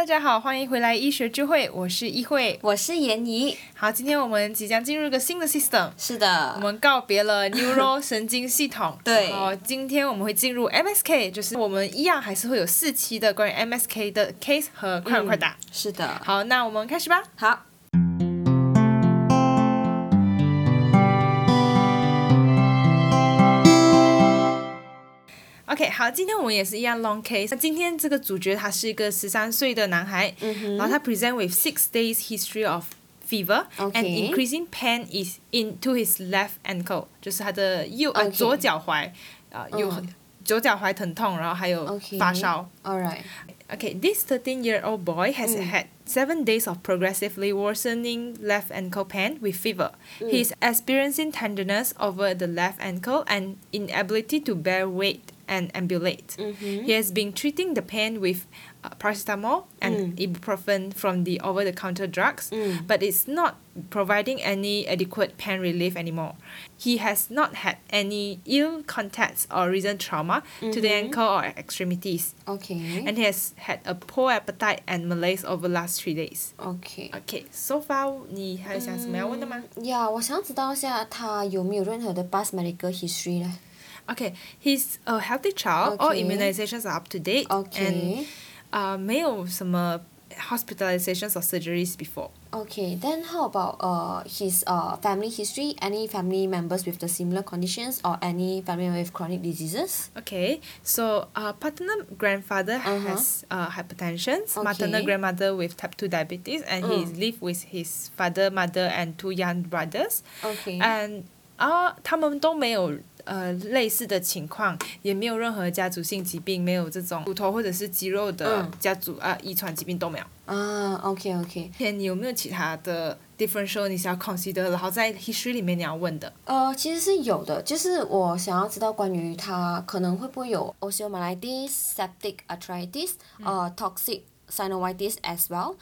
大家好，欢迎回来医学聚会，我是一慧。我是闫怡。好，今天我们即将进入一个新的 system，是的，我们告别了 neuro 神经系统。对哦，今天我们会进入 MSK，就是我们一样还是会有四期的关于 MSK 的 case 和快问快答。是的。好，那我们开始吧。好，OK，好，今天我们也是一样 long case。那今天这个主角他是一个十三岁的男孩，然后他 present with six days history of fever and Okay increasing pain is into his left ankle，就是他的右呃 Okay 左脚踝，呃有很左脚踝疼痛，然后还有 OK 发烧。 All right. Okay, this 13-year-old boy has had seven days of progressively worsening left ankle pain with fever. He is experiencing tenderness over the left ankle and inability to bear weight and ambulate. He has been treating the pain with uh, paracetamol and ibuprofen from the over-the-counter drugs, but it's not providing any adequate pain relief anymore. He has not had any ill contacts or recent trauma to the ankle or extremities OK. and he has had a poor appetite and malaise over the last three days. OK. Okay, so far 你还有想什么要问的吗？呀我想知道一下他有没有任何的 past medical history 呢 Okay, he's a healthy child. All Okay. immunizations are up to date. Okay. And 呃、没有什么 hospitalizations or surgeries before. Okay, then how about uh his uh family history? Any family members with the similar conditions or any family member with chronic diseases? Okay, so uh, paternal grandfather Uh-huh. has uh, hypertension, maternal Okay. grandmother with type 2 diabetes, and he Mm. lives with his father, mother, and two young brothers. Okay. And 啊，他们都没有 呃类似的情况，也没有任何家族性疾病，没有这种骨头或者是肌肉的嗯家族啊、遗传疾病都没有。啊，OK OK。天，你有没有其他的 differential 你想要 consider，然后在 history 里面你要问的？呃，其实是有的，就是我想要知道关于它可能会不会有 osteomyelitis、septic arthritis、呃 toxic synovitis as well。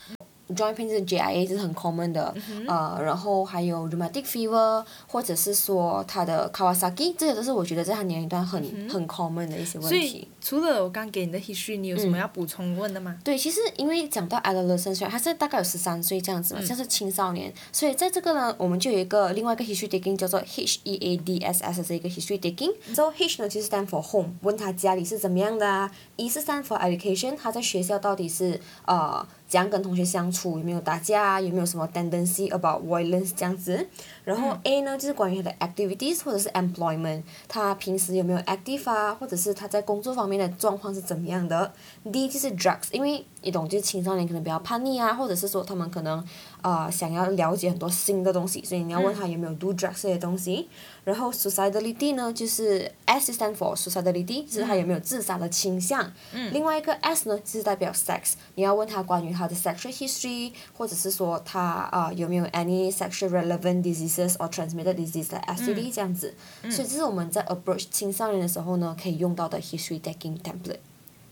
Joint pain 是 JIA 这是很 common 的，呃，然后还有 rheumatic fever，或者是说他的 Kawasaki，这些都是我觉得在他年龄段很、很 common 的一些问所以题。除了我刚给你的 history，你有什么要补充问的吗？对，其实因为讲到 adolescent，他是大概有十三岁这样子嘛，像是青少年，所以在这个呢，我们就有一个另外一个 history taking 叫做 H E A D S S 的一个 history taking。So H 呢就是 stand for home，问他家里是怎么样的啊；E 是 stand for education，他在学校到底是呃怎样跟同学相处，有没有打架啊，有没有什么 tendency about violence 这样子。然后 A 呢就是关于他的 activities 或者是 employment，他平时有没有 active 啊，或者是他在工作方面的状况是怎么样的。D 就是 drugs，因为你懂，就是青少年可能比较叛逆啊，或者是说他们可能呃想要了解很多新的东西，所以你要问他有没有 do drugs 这些东西。然后 suicidality 呢，就是 S stand for suicidality，就是他有没有自杀的倾向。另外一个 S 呢，就是代表 sex，你要问他关于他的 sexual history，或者是说他啊、呃有没有 any sexual relevant diseases or transmitted disease 的 STD 这样子。所以这是我们在 approach 青少年的时候呢，可以用到的 history taking template。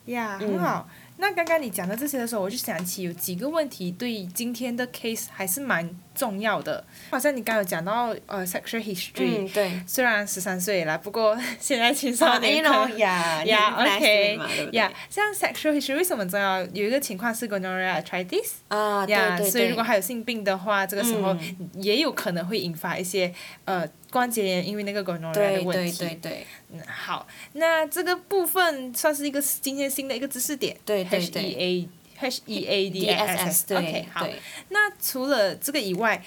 呀、很好。那刚刚你讲到这些的时候，我就想起有几个问题对今天的 case 还是蛮重要的。好像你刚刚有讲到呃 sexual history，、嗯，对。虽然十三岁了，不过现在青少年可能。呀呀、OK，呀，像 sexual history 为什么重要？有一个情况是 gonorrhea arthritis，啊，对呀对对。所以如果还有性病的话，这个时候也有可能会引发一些呃关节炎，因为那个 gonorrhea 的对对问题。对对嗯好，那这个部分算是一个今天新的一个知识点。对对 H 对 E A H E A D S S。对 OK，好。对那除了这个以外，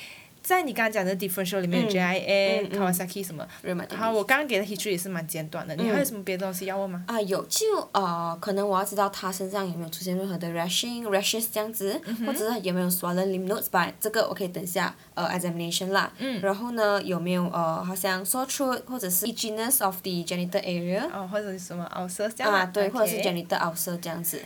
在你刚刚讲的 differential 里面嗯，J I A、Kawasaki 什么好，我刚刚给的 history 也是蛮简短的。你还有什么别的东西要问吗？啊，有就呃，可能我要知道他身上有没有出现任何的 rashing、rashes 这样子，或者是有没有 swollen lymph nodes 吧，这个我可以等下呃 examination 啦。嗯然后呢，有没有呃，好像 sore throat 或者是 itchiness of the genital area 哦，或者是什么 ulcer 这样啊，对，或者是 genital ulcer 这样子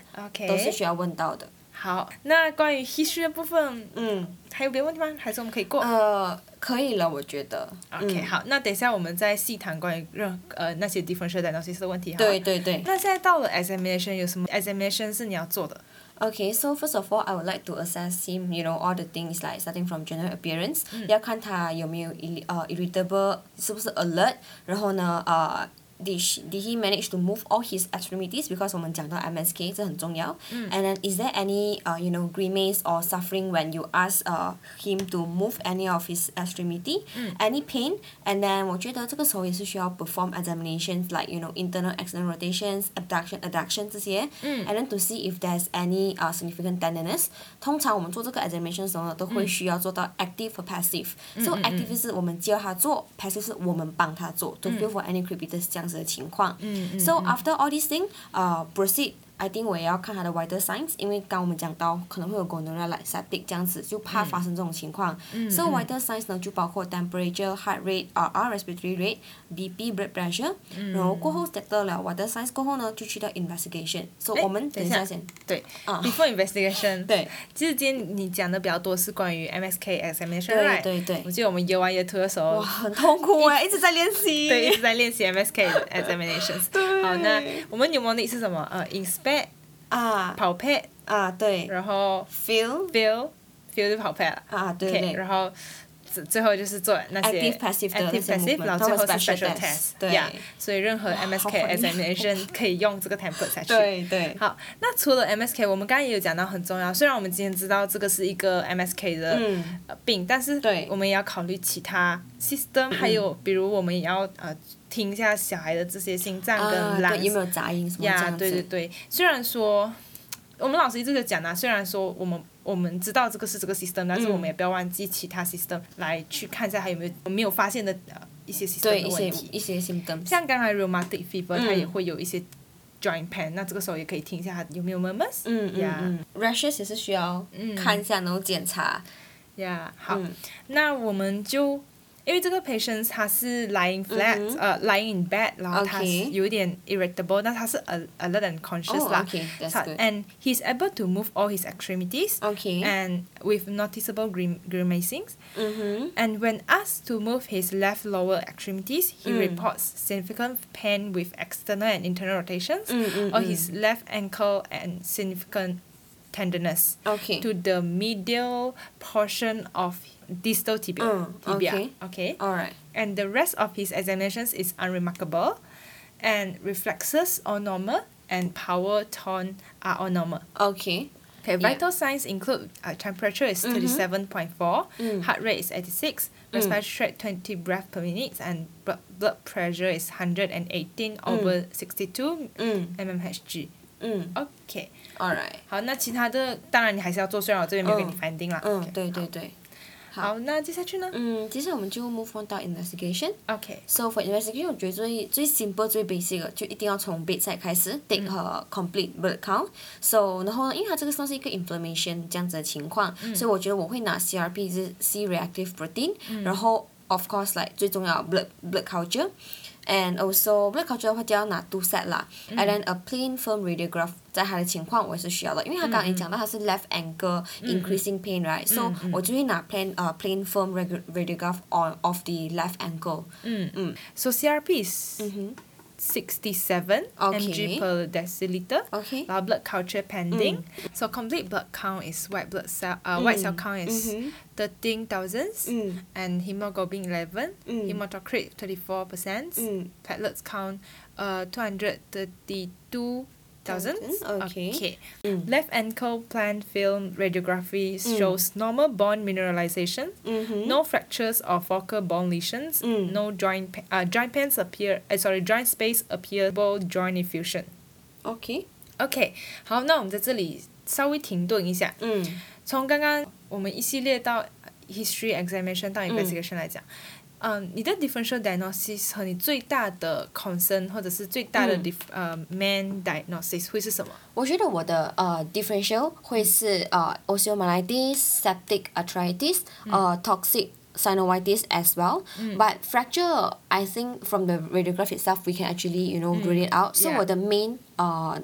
都是需要问到的。好，那关于 history 的部分，嗯，还有别的问题吗？还是我们可以过？呃，可以了，我觉得。OK，、嗯好，那等一下我们再细谈关于任呃那些 differential diagnosis 的问题。哈对对对。那现在到了 examination，有什么 examination 是你要做的？Okay, so first of all, I would like to assess him. You know, all the things like starting from general appearance，、要看他有没有 irri 呃 irritable，是不是 alert，然后呢呃 did she, did he manage to move all his extremities because 我们讲到 MSK 这很重要。And then is there any uh you know grimace or suffering when you ask uh him to move any of his extremity? Any pain? And then 我觉得这个时候也是需要 perform examinations like you know internal external rotations, abduction, adduction 这些。And then to see if there's any uh significant tenderness. 通常我们做这个 examination 的时候呢，都会需要做到 active 和 passive。So active 是我们教他做，passive 是我们帮他做，to feel for any crepitus 这样 子的情况。So after all these thing, uh proceed. I think 我也要看他的 vital signs，因为刚我们讲到可能会有 gonorrhea like septic 这样子，就怕发生这种情况。So vital signs 呢就包括 temperature、heart rate、r r respiratory rate、BP、blood pressure。然后过后 settle 了 vital signs 过后呢，就去到 investigation。So 我们等一下先。对啊，before investigation，对，其实今天你讲的比较多是关于 MSK examination，对？对对我记得我们 year one year two 的时候哇，，很痛苦哎，一直在练习。对，一直在练习 MSK 的 examinations。对好，那我们 mnemonic 是什么？呃，inspect、啊 palpate，啊对然后，feel feel feel 就 palpate 了。啊对对然后最最后就是做那些 Active passive 的 active passive，然后最后是 special test，test，对。Yeah，所以任何 MSK examination 可以用这个 template 下去。对对。好，那除了 MSK，我们刚刚也有讲到很重要。虽然我们今天知道这个是一个 MSK 的、病，但是我们也要考虑其他 system，、还有比如我们也要呃听一下小孩的这些心脏啊跟有没有杂音什么这呀样子？对对对，虽然说我们老师一直在讲啊，虽然说我们我们知道这个是这个 system，但是我们也不要忘记其他 system 来去看一下还有没有我没有发现的呃一些 system 的问题。一些 symptoms。像刚才 rheumatic fever，、它嗯也会有一些 joint pain，那这个时候也可以听一下它有没有 murmurs。嗯嗯呀嗯，rashes 也是需要看一下，然后检查。呀好，嗯那我们就因为这个 patient 他是 lying flat，、嗯哼呃 lying in bed，然后他 Okay 有一点 irritable，那他是 al- alert and conscious 哦啦。 ，OK，that's 他 good。 and he's able to move all his extremities OK。 and with noticeable grim- grimacing. 嗯哼。 And when asked to move his left lower extremities, he Mm. reports significant pain with external and internal rotations, 嗯嗯 or 嗯 his left ankle and significant tenderness OK。to the medial portion of distal tibia. Mm, tibia. okay. okay. Alright。And the rest of his examinations is unremarkable, and reflexes are normal, and power tone are all normal. OK。Okay, Yeah. vital signs include uh, temperature is Mhm. 37.4, Mm. heart rate is 86, Mm. respiratory rate 20 breath per minute, and blood, blood pressure is 118 over 62嗯 mmHg. 嗯 OK，，Alright。好，那其他的当然你还是要做，虽然我这边没有给你嗯 finding 啦。嗯对对对。好，那接下去呢嗯，接下来我们就 move on 到 investigation。？OK，So for investigation，我觉得最最 simple 最 basic 的就一定要从 bedside 开始，take a complete blood count。So 然后呢，因为它这个算是一个 inflammation 这样子的情况，所以我觉得我会拿 CRP 是 C reactive protein，、然后 of course like 最重要 blood blood culture。and also black culture 会掉到拿 two set lah and then a plain film radiograph 在他的情况我也是需要的。因为他刚刚你讲到他是 left ankle increasing pain right? So 我就会拿 plain err plain film radiograph on of the left ankle mm mmhmm. 67 okay. mg per deciliter. Okay. Our blood culture pending. Mm. So complete blood count is white blood cell uh, mm. white cell mm. count is mm-hmm. mm. and hemoglobin 11, mm. hematocrit 34%, mm. platelets count uh, 232 Thousands? Okay. okay. Mm. Left ankle plan film radiography mm. shows normal bone mineralization, mm-hmm. no fractures or focal bone lesions, mm. no joint uh, joint pains appear. Uh, sorry, joint space appearable joint effusion. Okay. OK，好，那我们在这里稍微停顿一下。嗯，从刚刚我们一系列到 history examination 到 investigation 来讲，嗯，你的 differential diagnosis 和你最大的 concern 或者是最大的嗯 dif 呃 main diagnosis 会是什么？我觉得我的呃 differential 会是呃 osteomyelitis, septic arthritis, 呃 toxic synovitis as well. But fracture, I think from the radiograph itself, we can actually you know rule it out. So Yeah. 我的 main 呃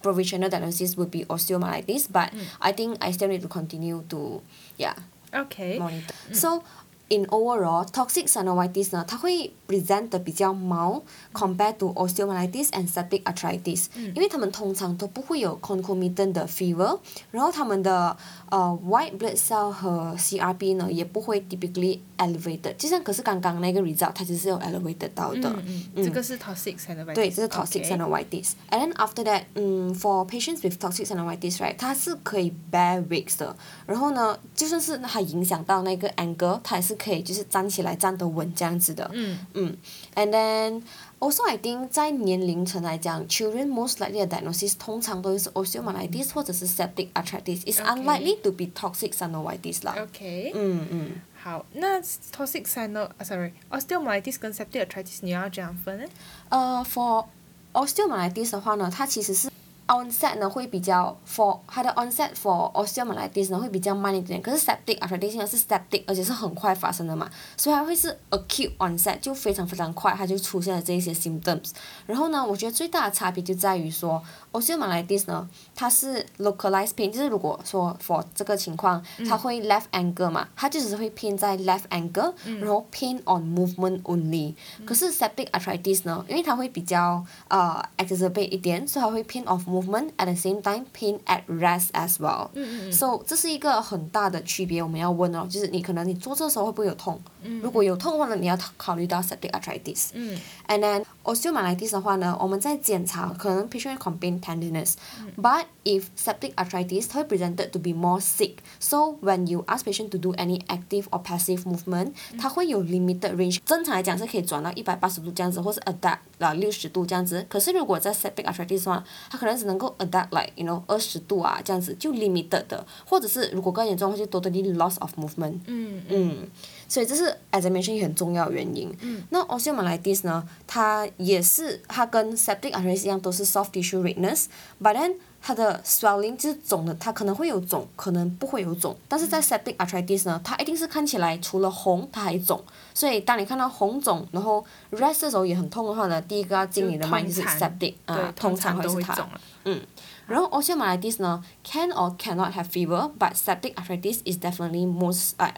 provisional diagnosis would be osteomyelitis, but I think I still need to continue to yeah OK， monitor. So in overall toxic synovitis 呢，它会 present 的比较 mild compared to osteomyelitis and septic arthritis，、因为它们通常都不会有 concomitant 的 fever，然后它们的呃 white blood cell 和 CRP 呢也不会 typically elevated，就像可是刚刚那个 result 它只是有 elevated 到的。嗯嗯，这个是 toxic synovitis。对，这是 toxic synovitis。And then after that，嗯，for patients with toxic synovitis，right，它是可以 bear weights 的。然后呢，就算是它影响到那个 ankle，它也是可以就是站起来站得稳这样子的。嗯嗯，and then also I think 在年龄层来讲，children most likely 的 diagnosis 通常都是 osteomyelitis 或者是 septic arthritis。It's Okay unlikely to be toxic synovitis 啦。OK，嗯嗯。好，那 toxic syno 啊，sorry osteomyelitis 跟 septic arthritis 你要怎样分呢？呃，for osteomyelitis 的话呢，它其实是 onset 呢会比较 for 它的 onset for osteomyelitis 呢会比较慢一点，可是 septic arthritis 呢是 septic，而且是很快发生的嘛，所以它会是 acute onset，就非常非常快，它就出现了这一些 symptoms。然后呢，我觉得最大的差别就在于说 osteomyelitis 呢，它是 localized pain，就是如果说 for 这个情况，它会 left ankle 嘛，它就只是会偏在 left ankle，、然后 pain on movement only。可是 septic arthritis 呢，因为它会比较呃 exacerbate 一点，所以它会 pain of movement at the same time pain at rest as well。嗯嗯 So 这是一个很大的区别，我们要问哦，就是你可能你坐这时候会不会有痛？如果有痛的话呢，你要考虑到 septic arthritis。嗯 And then osteomyelitis 的话呢，我们在检查可能 patient complain tenderness，、but if septic arthritis 它会 presented to be more sick。So when you ask patient to do any active or passive movement，、它会有 limited range。正常来讲是可以转到一百八十度这样子，或是 adapt 啊六十度这样子。可是如果在 septic arthritis 的话，它可能只能够 adapt like you know 二十度啊这样子，就 limited 的，或者是如果更严重的话就 totally loss of movement。嗯嗯，所以这是 as I mentioned 很重要的原因。嗯那 osteomyelitis 呢，它也是它跟 septic arthritis 一样，都是 soft tissue redness，but then 它的 swelling 就是肿的，它可能会有肿，可能不会有肿。但是在 septic arthritis 呢，它一定是看起来除了红，它还肿。所以当你看到红肿，然后 rest 的时候也很痛的话呢，第一个要进你的 mind 就是 septic 啊对，，通通常常会是它。嗯，然后 osteomyelitis 呢 can or cannot have fever but septic arthritis is definitely most like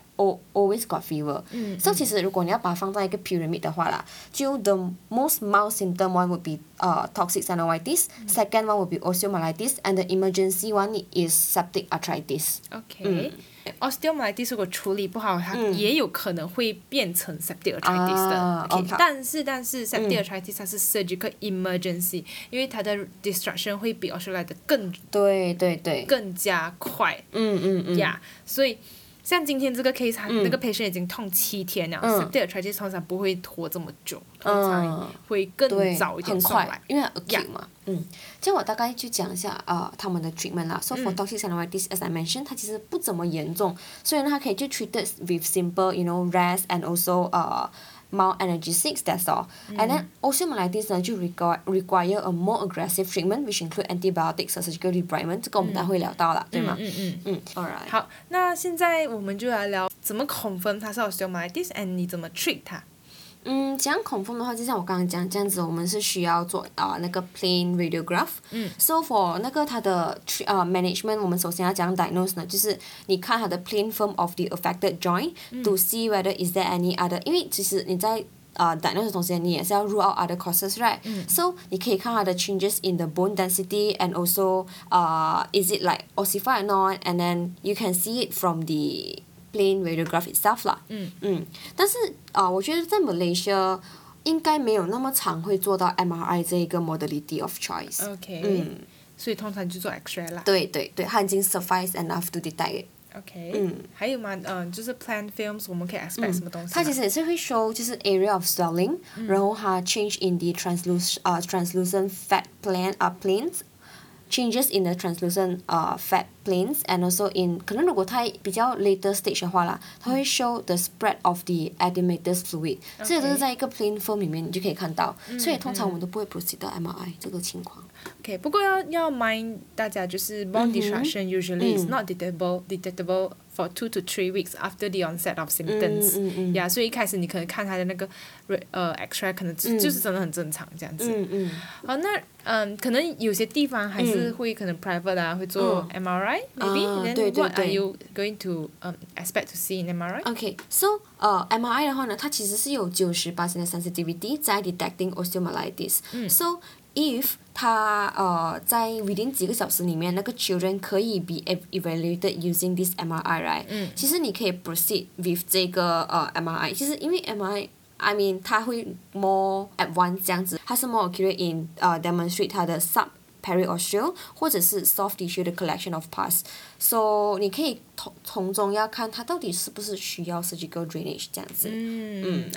always got fever so 其实如果你要把它放在一个 pyramid 的话 lah 就 the most mild symptom one would be uh toxic synovitis second one would be osteomyelitis and the emergency one is septic arthritis osteomyelitis 如果处理不好，它也有可能会变成 septic arthritis 的。但是但是 septic arthritis 它是 surgical emergency，因为它的 destruction 会比 osteomyelitis 的更对对对。更加快嗯嗯嗯。呀。所以像今天这个 case，他嗯那个 patient 已经痛七天了嗯，septic arthritis 通常不会拖这么久，通常嗯。会更，早一点很快。，因为 acute 嘛。嗯，这样我大概去讲一下呃他们的 treatment 啦。So for toxic synovitis, as I mentioned，它其实不怎么严重，所以呢，它可以就 treated with simple, you know, rest and also 呃 mild analgesics. That's all. And then osteomyelitis 呢就 require require a more aggressive treatment, which include antibiotics or surgical debridement。这个我们待会聊到了，对吗？嗯嗯。嗯，alright。好，那现在我们就来聊怎么 confirm 它是 osteomyelitis，and 你怎么 treat 它。 嗯，讲恐风的话，就像我刚刚讲这样子，我们是需要做啊、那个 plain radiograph。嗯。 So for 那个它的 tr 呃 management，我们首先要讲 diagnose 呢，就是你看它的 plain film of the affected joint、to see whether is there any other，因为其实你在呃 diagnose 的同时，你也是要 rule out other causes right、So 你可以看它的 changes in the bone density and also 呃 is it like ossified or not，and then you can see it from the plain radiograph itself 啦。嗯嗯，但是啊、呃我觉得在 Malaysia 应该没有那么常会做到 MRI 这一个 modality of choice。OK，、嗯，所以通常就做 X-ray 啦。对对对，它已经 suffice enough to detect it。OK，嗯还有吗？嗯、就是 plan films，我们可以 expect 什么东西吗？它其实也是会 show 就是 area of swelling，、然后它 change in the translucent 呃 translucent fat plan 啊、planes。changes in the translucent uh, fat planes and also in 可能如果它比较 later stage 的话啦它会 show the spread of the edematous fluid okay. 这也都是在一个 plain proceed 到 MRI 这个情况。Okay, mind 大家就是 bone destruction usually is not detectable detectable for two to three weeks after the onset of symptoms. 嗯嗯 Yeah，所以一开始你可能看他的那个 re 呃 X-ray 可能就就是真的很正常这样子。嗯嗯好，那嗯，可能有些地方还是会可能 private 啊，会做 MRI maybe. 啊 Then 对对 what are 对 you going to um expect to see in MRI? OK，so、呃 MRI 的话呢，它其实是有九十八的 sensitivity 在 detecting osteomyelitis、So if 它呃在 within 几个小时里面，那个 children 可以 be ev- evaluated using this MRI right？嗯。其实你可以 proceed with 这个呃 MRI，其实因为 MRI。I mean，它会 more advanced 这样子，它是 more accurate in 呃 demonstrate 它的 sub periosteal 或者是 soft tissue 的 collection of pus。So 你可以从从中要看它到底是不是需要 surgical drainage 这样子。嗯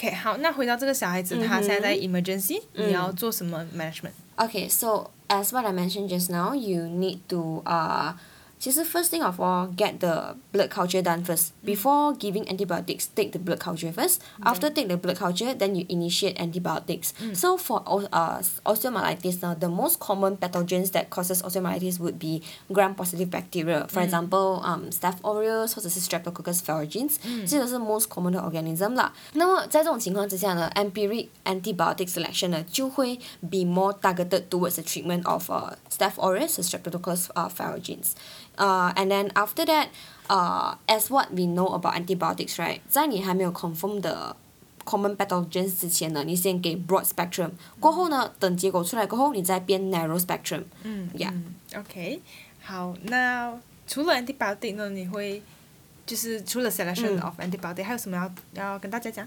，OK OK，好，那 OK 好，那回到这个小孩子，他现在在 emergency，你要做什么 management？ Okay, so as what I mentioned just now, you need to uh 其实 first thing of all get the blood culture done first. Mm. Before giving antibiotics take the blood culture first. Mm. After take the blood culture then you initiate antibiotics. Mm. So for uh osteomyelitis now the most common pathogens that causes osteomyelitis would be gram positive bacteria. For example um staph aureus 或者是 streptococcus pyogenes the most common 的 organism lah. 那么在这种情况之下呢 empiric antibiotic selection 呢就会 be more targeted towards the treatment of uh staph aureus and streptococcus uh pyogenes Uh, and then after that, uh, as what we know about antibiotics, right? 在你还没有 confirm 的 common pathogens 之前呢，你先给 broad spectrum，过后呢，等结果出来过后，你再变 narrow spectrum。嗯 Yeah 嗯，OK，好，那除了 antibiotic 呢，你会就是除了 selection 嗯 of antibiotic，还有什么要要跟大家讲？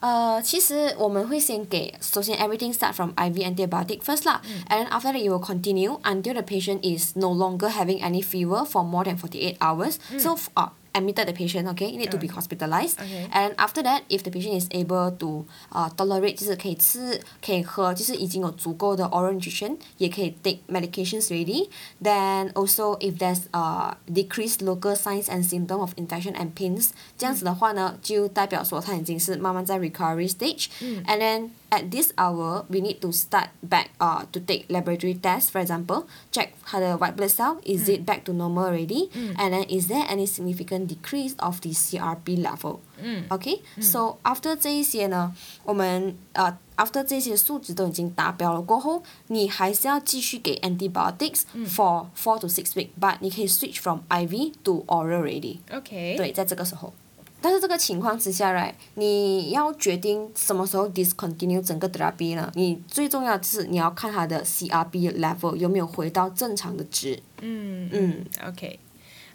呃，其实我们会先给，首先 everything start from IV antibiotic first 啦、and then after that you will continue until the patient is no longer having any fever for more than forty eight hours. So f- uh, admitted the patient, okay, you need to be hospitalized. Okay. And after that, if the patient is able to uh tolerate，就是可以吃可以喝，就是已经有足够的 oral nutrition，也可以 take medications already. Then also if there's uh decreased local signs and symptom of infection and pains，这样子的话呢，就代表说他已经是慢慢在 recovery stage。And then at this hour, we need to start back uh to take laboratory tests. For example, check 他的 white blood cell is it back to normal already? And then is there any significant decrease of the CRP level? Okay, so after 这一些呢，我们呃 after 这些数值都已经达标了过后，你还是要继续给 antibiotics for four to six weeks, but 你可以 switch from IV to oral already. OK，对，在这个时候。 但是这个情况之下来你要决定什么时候 discontinue 整个 drab 呢？你最重要的是你要看它的 crb level 有没有回到正常的值。嗯嗯。Ok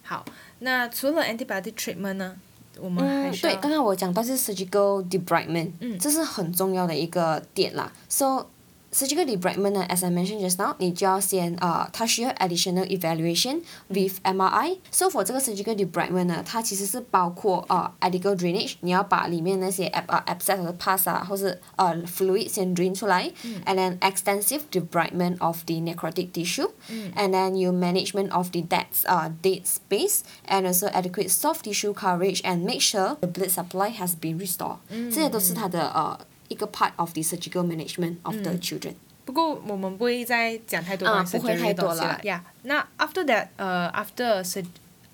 好那除了 antibody treatment 呢？我们还是对刚刚我讲到是 surgical debridement，这是很重要的一个点啦。So surgical debridement 呢，as I mentioned just now，你就要先呃，它需要 additional evaluation with MRI。So for 这个 surgical debridement 呢，它其实是包括呃 adequate drainage，你要把里面那些 ab 呃 abscess 或者 pus 啊，或是呃 fluid 先 drain 出来、a n then extensive debridement of the necrotic tissue，and then you management of the dead 呃 dead space，and also adequate soft tissue coverage and make sure the blood supply has been restored、这些都是它的呃 一个 part of the surgical management of the children。不过我们不会再讲太多啊关于不会 surgery 太的东西了多了。 Yeah，那 after that，呃、after sur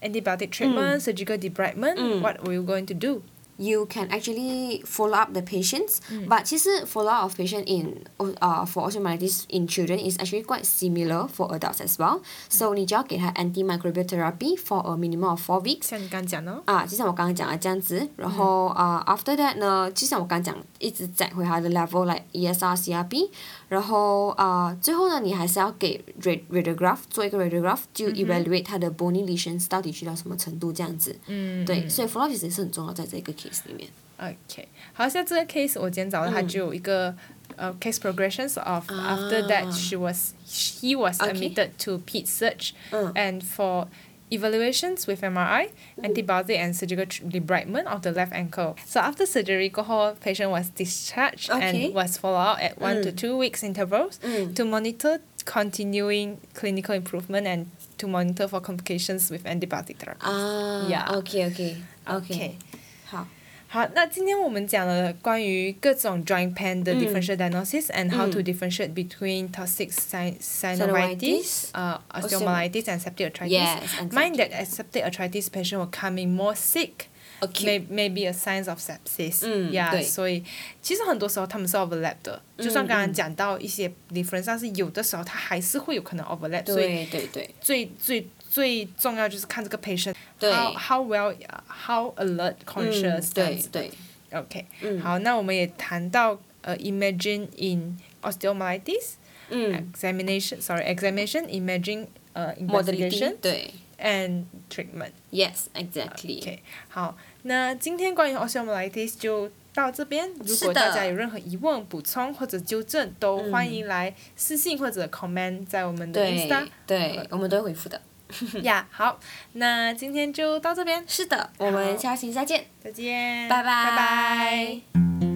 antibiotic treatment、surgical debridement，what were you going to do？ you can actually follow up the patients. But 其实 follow up of patient in uh for osteomyelitis in children is actually quite similar for adults as well. So 你就要给他 antimicrobial therapy for a minimum of four weeks. 像你刚刚讲的哦，啊，就像我刚刚讲的这样子，然后啊、uh, after that 呢，就像我刚刚讲，一直讲回它的 level like ESR、CRP，然后啊、最后呢，你还是要给 rad radiograph 做一个 radiograph，就 evaluate 它的 bony lesions 到底去到什么程度这样子。嗯，对，所以 follow up 其实也是很重要在这个 case 里面。 OK，好像这个 case 我今天找到它就有一个呃 case progressions of after that she was he was Okay. admitted to ped surge 嗯 and for evaluations with MRI, antibiotic and surgical tr- debridement of the left ankle. So after surgery, 过后 patient was discharged Okay. and was followed up at one to two weeks intervals 嗯 to monitor continuing clinical improvement and to monitor for complications with antibiotic therapy. 啊 Yeah. OK OK OK， OK 好， 好，那今天我们讲了关于各种 joint pain 的 differential diagnosis and how to differentiate between toxic synovitis, uh, osteomyelitis and septic arthritis. Mind that septic. arthritis patient will come in more sick. May maybe a signs of sepsis，嗯，呀，所以其实很多时候他们是 mm, overlap 的，就算刚刚讲到一些 difference，但是有的时候它还是会有可能 overlap，所以对对对，最最最重要就是看这个 patient how how well how alert 嗯 conscious 这样子对对 OK，、嗯好，那我们也谈到呃 imagine in osteomyelitis、嗯 examination sorry examination imaging 呃 investigation 对 and treatment。yes exactly OK，好，那今天关于 osteomyelitis 就到这边。如果大家有任何疑问、补充或者纠正，都嗯欢迎来私信或者 comment 在我们的对 Insta。对，我们都会回复的。呀，好，那今天就到这边，是的，我们下期再见。再见，拜拜拜拜。